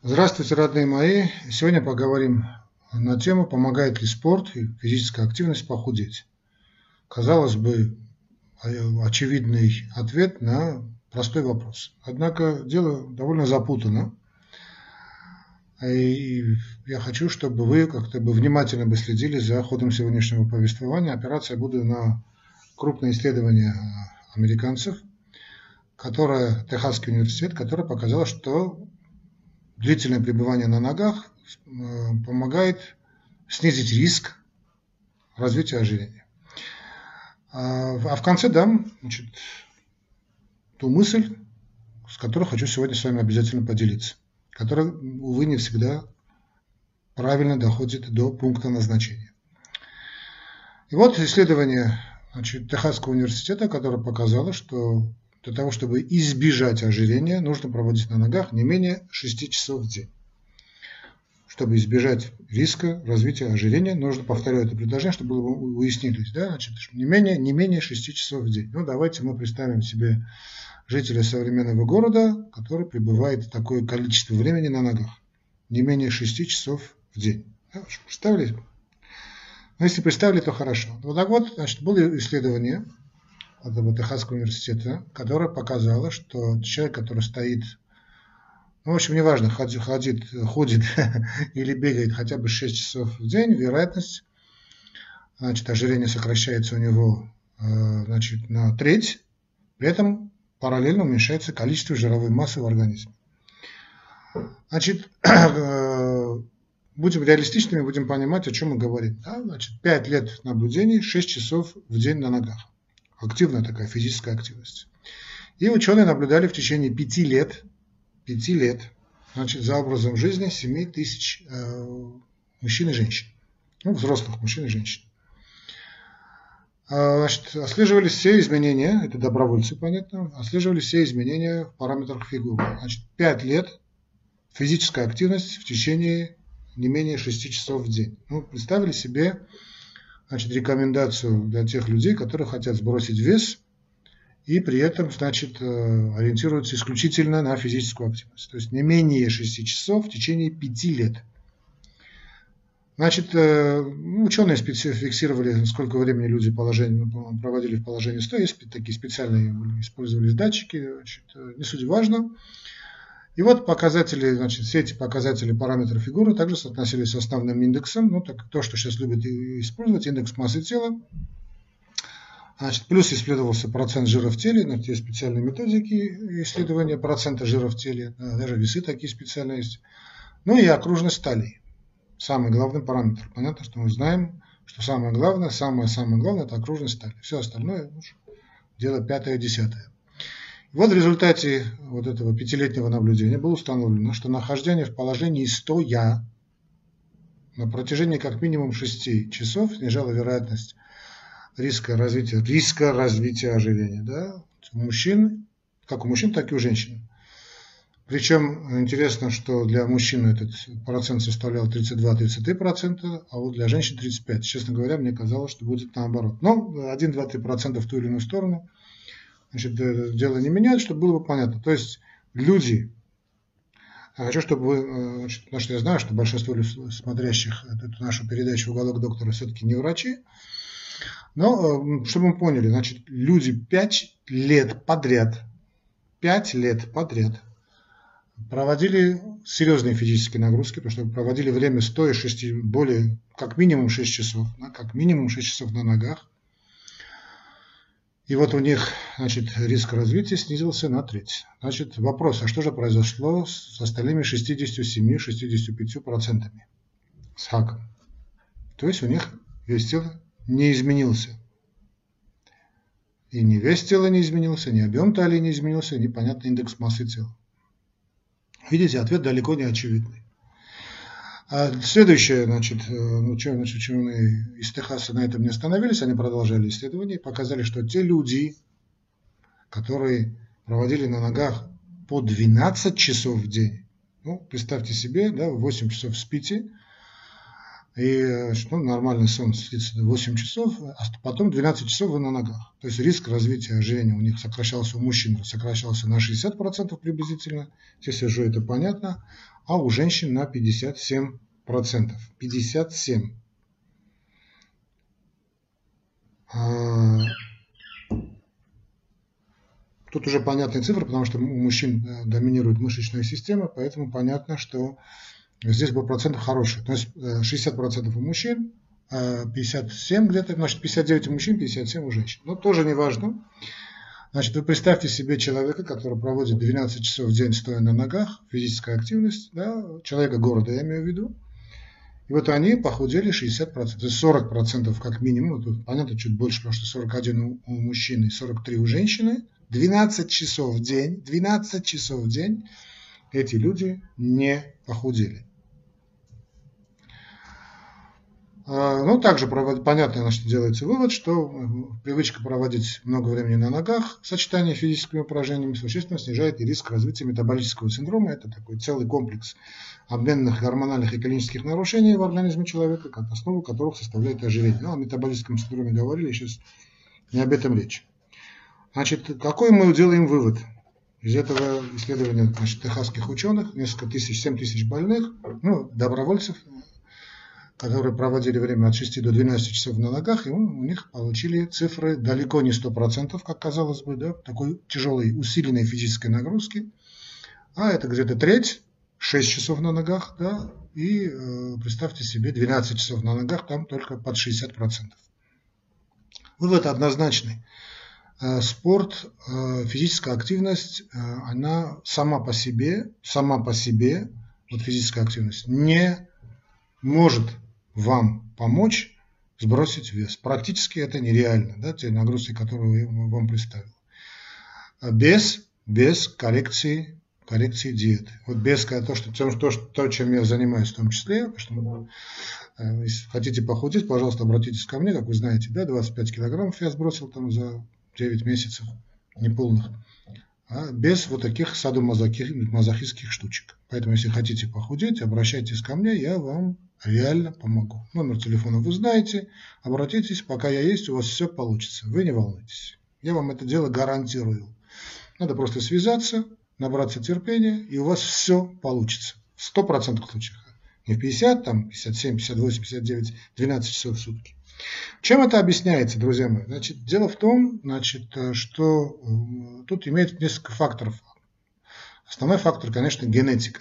Здравствуйте, родные мои! Сегодня поговорим на тему, помогает ли спорт и физическая активность похудеть. Казалось бы, очевидный ответ на простой вопрос. Однако дело довольно запутано. И я хочу, чтобы вы как-то бы внимательно бы следили за ходом сегодняшнего повествования. Опираться я буду на крупное исследование американцев, которое, Техасский университет, которое показало, что длительное пребывание на ногах э, помогает снизить риск развития ожирения. А, а в конце дам значит, ту мысль, с которой хочу сегодня с вами обязательно поделиться, которая, увы, не всегда правильно доходит до пункта назначения. И вот исследование значит, Техасского университета, которое показало, что для того, чтобы избежать ожирения, нужно проводить на ногах не менее 6 часов в день. Чтобы избежать риска развития ожирения, нужно, повторяю это предложение, чтобы было уяснились, да, значит, не менее, не менее 6 часов в день. Ну, давайте мы представим себе жителя современного города, который пребывает такое количество времени на ногах. Не менее 6 часов в день. Да, представили? Но ну, если представили, то хорошо. Вот так вот, значит, было исследование этого Техасского университета, которая показала, что человек, который стоит, ну, в общем, неважно, ходит, ходит, ходит или бегает хотя бы 6 часов в день, вероятность, значит, ожирение сокращается у него э, значит, на треть, при этом параллельно уменьшается количество жировой массы в организме. Значит, э, будем реалистичными, будем понимать, о чем мы говорим. Да? Значит, 5 лет наблюдений, 6 часов в день на ногах активная такая физическая активность. И ученые наблюдали в течение пяти лет, пяти лет значит, за образом жизни 7 тысяч э, мужчин и женщин. Ну, взрослых мужчин и женщин. А, значит, отслеживались все изменения, это добровольцы, понятно, отслеживались все изменения в параметрах фигуры. Значит, 5 лет физическая активность в течение не менее 6 часов в день. Ну, представили себе значит, рекомендацию для тех людей, которые хотят сбросить вес и при этом, значит, э, ориентируются исключительно на физическую активность. То есть не менее 6 часов в течение 5 лет. Значит, э, ученые фиксировали, сколько времени люди положение, проводили в положении стоя. Такие специальные использовались датчики. Значит, э, не суть важно. И вот показатели, значит, все эти показатели параметров фигуры также соотносились с основным индексом, ну, так, то, что сейчас любят использовать, индекс массы тела. Значит, плюс исследовался процент жира в теле, ну, есть специальные методики исследования процента жира в теле, даже весы такие специальные есть. Ну и окружность талии, самый главный параметр. Понятно, что мы знаем, что самое главное, самое-самое главное – это окружность талии. Все остальное дело пятое-десятое. Вот в результате вот этого пятилетнего наблюдения было установлено, что нахождение в положении стоя на протяжении как минимум 6 часов снижало вероятность риска развития, риска развития ожирения. Да? У мужчин, как у мужчин, так и у женщин. Причем интересно, что для мужчин этот процент составлял 32-33%, а вот для женщин 35%. Честно говоря, мне казалось, что будет наоборот. Но 1-2-3% в ту или иную сторону – значит, э, дело не меняет, чтобы было бы понятно. То есть люди, хочу, чтобы вы, э, значит, потому что я знаю, что большинство смотрящих эту нашу передачу «Уголок доктора» все-таки не врачи, но э, чтобы мы поняли, значит, люди 5 лет подряд, 5 лет подряд проводили серьезные физические нагрузки, потому что проводили время стоя 6, более, как минимум 6 часов, как минимум 6 часов на ногах, и вот у них значит, риск развития снизился на треть. Значит, вопрос, а что же произошло с остальными 67-65% с хаком? То есть у них вес тела не изменился. И ни вес тела не изменился, ни объем талии не изменился, ни понятный индекс массы тела. Видите, ответ далеко не очевидный. А следующее, значит, э, ну, значит, ученые из Техаса на этом не остановились, они продолжали исследования и показали, что те люди, которые проводили на ногах по 12 часов в день, ну, представьте себе, да, 8 часов спите, и ну, нормальный сон длится 8 часов, а потом 12 часов вы на ногах. То есть риск развития ожирения у них сокращался, у мужчин сокращался на 60% приблизительно. Здесь уже это понятно. а у женщин на 57%. 57%. А, тут уже понятные цифры, потому что у мужчин э, доминирует мышечная система, поэтому понятно, что здесь был процент хороший. То есть 60% э, у мужчин, 57 а где-то, значит 59 у мужчин, 57 у женщин. Но тоже не важно. Значит, вы представьте себе человека, который проводит 12 часов в день стоя на ногах, физическая активность, да, человека города я имею в виду, и вот они похудели 60%, то есть 40% как минимум, тут понятно чуть больше, потому что 41 у, мужчины и 43 у женщины, 12 часов в день, 12 часов в день эти люди не похудели. А, ну, также понятно, что делается вывод, что привычка проводить много времени на ногах в сочетании с физическими упражнениями существенно снижает и риск развития метаболического синдрома. Это такой целый комплекс обменных гормональных и клинических нарушений в организме человека, основу которых составляет ожирение. Ну, о метаболическом синдроме говорили, сейчас не об этом речь. Значит, какой мы делаем вывод? Из этого исследования значит, техасских ученых, несколько тысяч, 7 тысяч больных, ну, добровольцев, которые проводили время от 6 до 12 часов на ногах, и у них получили цифры далеко не 100%, как казалось бы, да, такой тяжелой усиленной физической нагрузки. А это где-то треть, 6 часов на ногах, да, и э, представьте себе 12 часов на ногах, там только под 60%. Вывод однозначный. Э, спорт, э, физическая активность, э, она сама по себе, сама по себе, вот физическая активность, не может вам помочь сбросить вес. Практически это нереально, да, те нагрузки, которые я вам представил. Без, без коррекции, коррекции диеты. Вот без то, что, то, то, чем я занимаюсь в том числе, что, э, если хотите похудеть, пожалуйста, обратитесь ко мне, как вы знаете, да, 25 килограммов я сбросил там за 9 месяцев неполных а без вот таких садомазохистских штучек. Поэтому, если хотите похудеть, обращайтесь ко мне, я вам реально помогу. Номер телефона вы знаете, обратитесь, пока я есть, у вас все получится. Вы не волнуйтесь. Я вам это дело гарантирую. Надо просто связаться, набраться терпения, и у вас все получится. В 100% случаях. Не в 50, там 57, 58, 59, 12 часов в сутки. Чем это объясняется, друзья мои? Значит, дело в том, значит, что э, тут имеет несколько факторов. Основной фактор, конечно, генетика.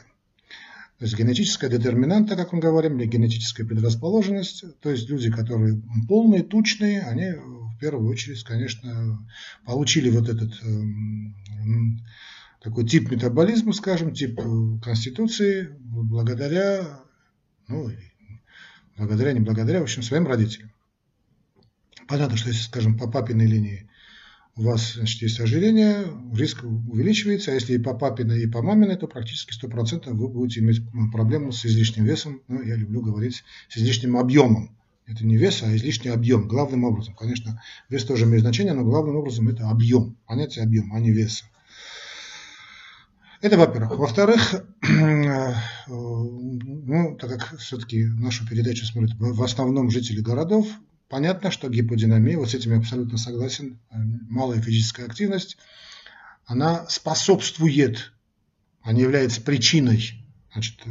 То есть генетическая детерминанта, как мы говорим, или генетическая предрасположенность. То есть люди, которые полные, тучные, они в первую очередь, конечно, получили вот этот э, такой тип метаболизма, скажем, тип э, конституции, благодаря, ну, благодаря, не благодаря, в общем, своим родителям. Понятно, что если, скажем, по папиной линии у вас значит, есть ожирение, риск увеличивается, а если и по папиной, и по маминой, то практически 100% вы будете иметь проблему с излишним весом, ну, я люблю говорить, с излишним объемом. Это не вес, а излишний объем, главным образом. Конечно, вес тоже имеет значение, но главным образом это объем, понятие объем, а не веса. Это во-первых. Во-вторых, э, ну, так как все-таки нашу передачу смотрят в основном жители городов, Понятно, что гиподинамия, вот с этим я абсолютно согласен, э, малая физическая активность, она способствует, а не является причиной, значит, э,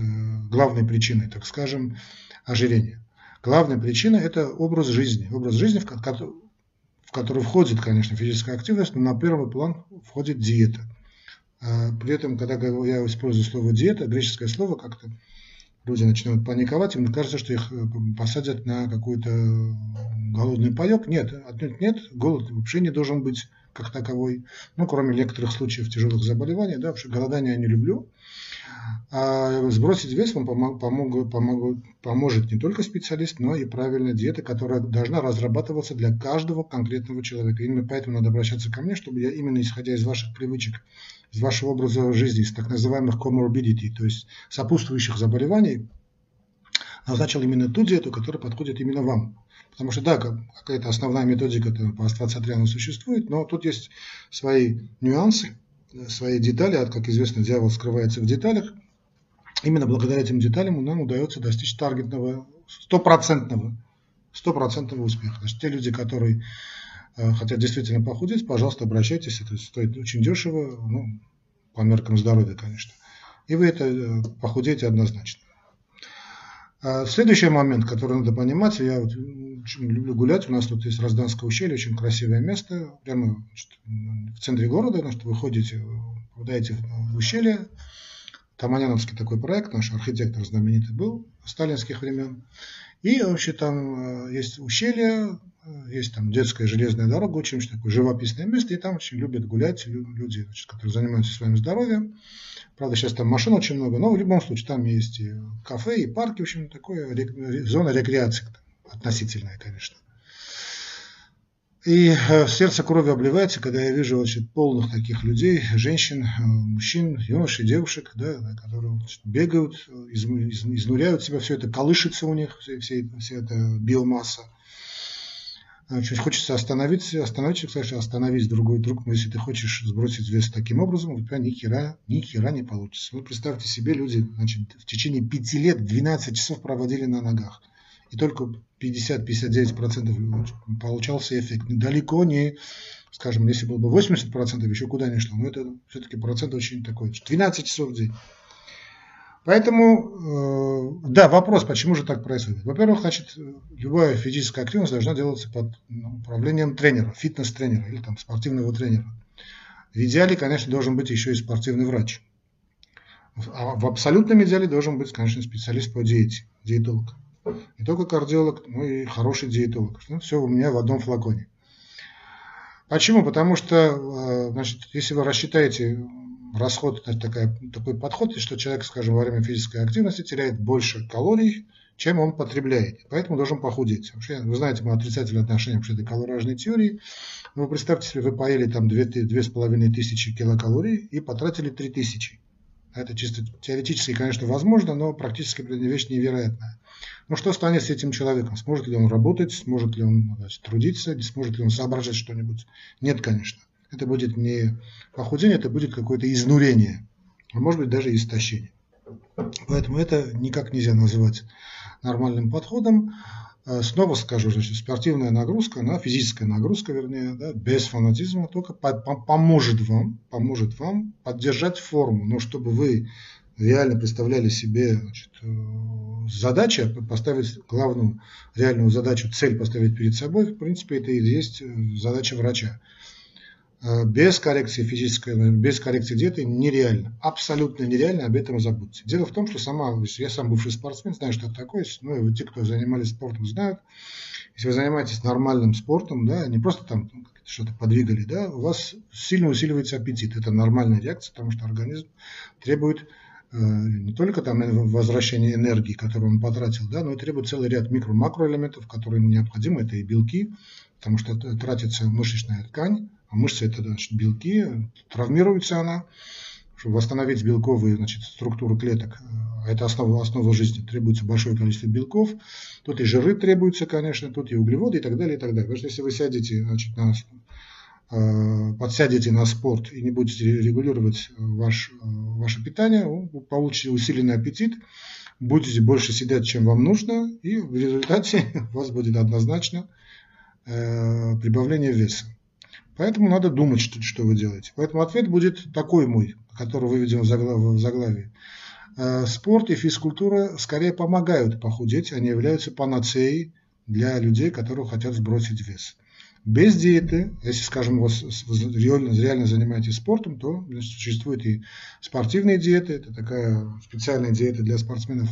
главной причиной, так скажем, ожирения. Главная причина – это образ жизни. Образ жизни, в который входит, конечно, физическая активность, но на первый план входит диета. А при этом, когда я использую слово диета, греческое слово как-то люди начинают паниковать, им кажется, что их э, посадят на какой-то голодный паек. Нет, отнюдь нет, голод вообще не должен быть как таковой, ну, кроме некоторых случаев тяжелых заболеваний, да, вообще голодание я не люблю. А сбросить вес вам помог, помог, поможет не только специалист, но и правильная диета, которая должна разрабатываться для каждого конкретного человека. Именно поэтому надо обращаться ко мне, чтобы я именно исходя из ваших привычек из вашего образа жизни, из так называемых comorbidity, то есть сопутствующих заболеваний, назначил именно ту диету, которая подходит именно вам. Потому что, да, какая-то основная методика по астроциатриану существует, но тут есть свои нюансы, свои детали, а, как известно, дьявол скрывается в деталях. Именно благодаря этим деталям нам удается достичь таргетного, стопроцентного, стопроцентного успеха. Есть те люди, которые хотят действительно похудеть, пожалуйста, обращайтесь, это стоит очень дешево, ну, по меркам здоровья, конечно. и вы это э, похудеете однозначно. А следующий момент, который надо понимать, я вот очень люблю гулять, у нас тут есть Разданское ущелье, очень красивое место, прямо в центре города, значит, вы ходите, попадаете в ущелье, Таманяновский такой проект, наш архитектор знаменитый был, сталинских времен, и вообще там э, есть ущелье, э, есть там детская железная дорога, очень, такое живописное место, и там очень любят гулять люди, значит, которые занимаются своим здоровьем. Правда, сейчас там машин очень много, но в любом случае там есть и кафе, и парки, в общем, такое, зона рекреации относительная, конечно. И э, сердце крови обливается, когда я вижу значит, полных таких людей, женщин, э, мужчин, юношей, девушек, да, которые значит, бегают, из, из, изнуряют себя, все это колышется у них, вся, вся, вся эта биомасса. Очень хочется остановиться, остановиться, кстати, остановить другой друг, но если ты хочешь сбросить вес таким образом, у тебя ни хера, ни хера не получится. Вот представьте себе, люди значит, в течение пяти лет 12 часов проводили на ногах и только 50-59% получался эффект. Далеко не, скажем, если было бы 80%, еще куда ни шло, но это все-таки процент очень такой, 12 часов в день. Поэтому, э, да, вопрос, почему же так происходит. Во-первых, значит, любая физическая активность должна делаться под ну, управлением тренера, фитнес-тренера или там спортивного тренера. В идеале, конечно, должен быть еще и спортивный врач. А в абсолютном идеале должен быть, конечно, специалист по диете, диетолог. Не только кардиолог, но и хороший диетолог. Ну, все у меня в одном флаконе. Почему? Потому что, э, значит, если вы рассчитаете расход, такая, такой подход, что человек, скажем, во время физической активности теряет больше калорий, чем он потребляет. Поэтому должен похудеть. Вы знаете мое отрицательное отношение к этой калоражной теории. Но вы представьте себе, вы поели там 2500 килокалорий и потратили 3000. Это чисто теоретически, конечно, возможно, но практически вещь невероятная. Но что станет с этим человеком? Сможет ли он работать, сможет ли он значит, трудиться, сможет ли он соображать что-нибудь? Нет, конечно. Это будет не похудение, это будет какое-то изнурение, а может быть даже истощение. Поэтому это никак нельзя называть нормальным подходом. Э, снова скажу, значит, спортивная нагрузка, она, физическая нагрузка, вернее, да, без фанатизма, только по по поможет вам, поможет вам поддержать форму. Но чтобы вы реально представляли себе значит, э, задачу, поставить главную реальную задачу, цель поставить перед собой, в принципе, это и есть э, задача врача. Э, без коррекции физической, без коррекции диеты нереально. Абсолютно нереально, об этом забудьте. Дело в том, что сама, я сам бывший спортсмен, знаю, что это такое. Ну, и те, кто занимались спортом, знают. Если вы занимаетесь нормальным спортом, да, не просто там что-то подвигали, да, у вас сильно усиливается аппетит. Это нормальная реакция, потому что организм требует э, не только там возвращения энергии, которую он потратил, да, но и требует целый ряд микро-макроэлементов, которые необходимы. Это и белки, потому что тратится мышечная ткань, а мышцы это значит, белки, травмируется она, чтобы восстановить белковые значит, структуры клеток, а это основа, основа жизни, требуется большое количество белков, тут и жиры требуются, конечно, тут и углеводы и так далее, и так далее. Потому что если вы сядете, значит, на, э, подсядете на спорт и не будете регулировать ваш, э, ваше питание, вы получите усиленный аппетит, будете больше сидеть, чем вам нужно, и в результате у вас будет однозначно э, прибавление веса. Поэтому надо думать, что, что вы делаете. Поэтому ответ будет такой мой, который выведен в заглавии. Э, спорт и физкультура скорее помогают похудеть, они являются панацеей для людей, которые хотят сбросить вес. Без диеты, если, скажем, вы реально, реально занимаетесь спортом, то значит, существуют и спортивные диеты, это такая специальная диета для спортсменов,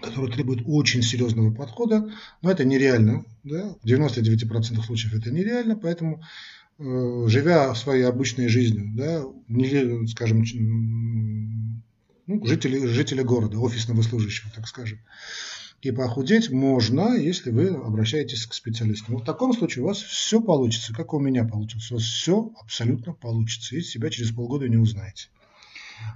которая требует очень серьезного подхода, но это нереально, да? в 99% случаев это нереально, поэтому э, живя своей обычной жизнью, да, не, скажем, ну, жители, жители города, офисного служащего, так скажем, и похудеть можно, если вы обращаетесь к специалисту. Но в таком случае у вас все получится, как у меня получилось. У вас все абсолютно получится, и себя через полгода не узнаете.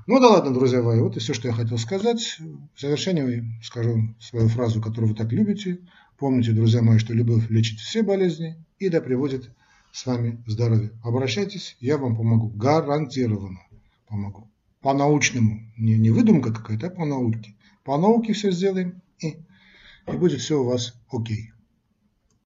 Ну да ладно, друзья мои, вот и все, что я хотел сказать. В завершение скажу свою фразу, которую вы так любите. Помните, друзья мои, что любовь лечит все болезни и да приводит с вами здоровье. Обращайтесь, я вам помогу. Гарантированно помогу. По-научному. Не, не выдумка какая-то, а по науке. По науке все сделаем и, и будет все у вас окей.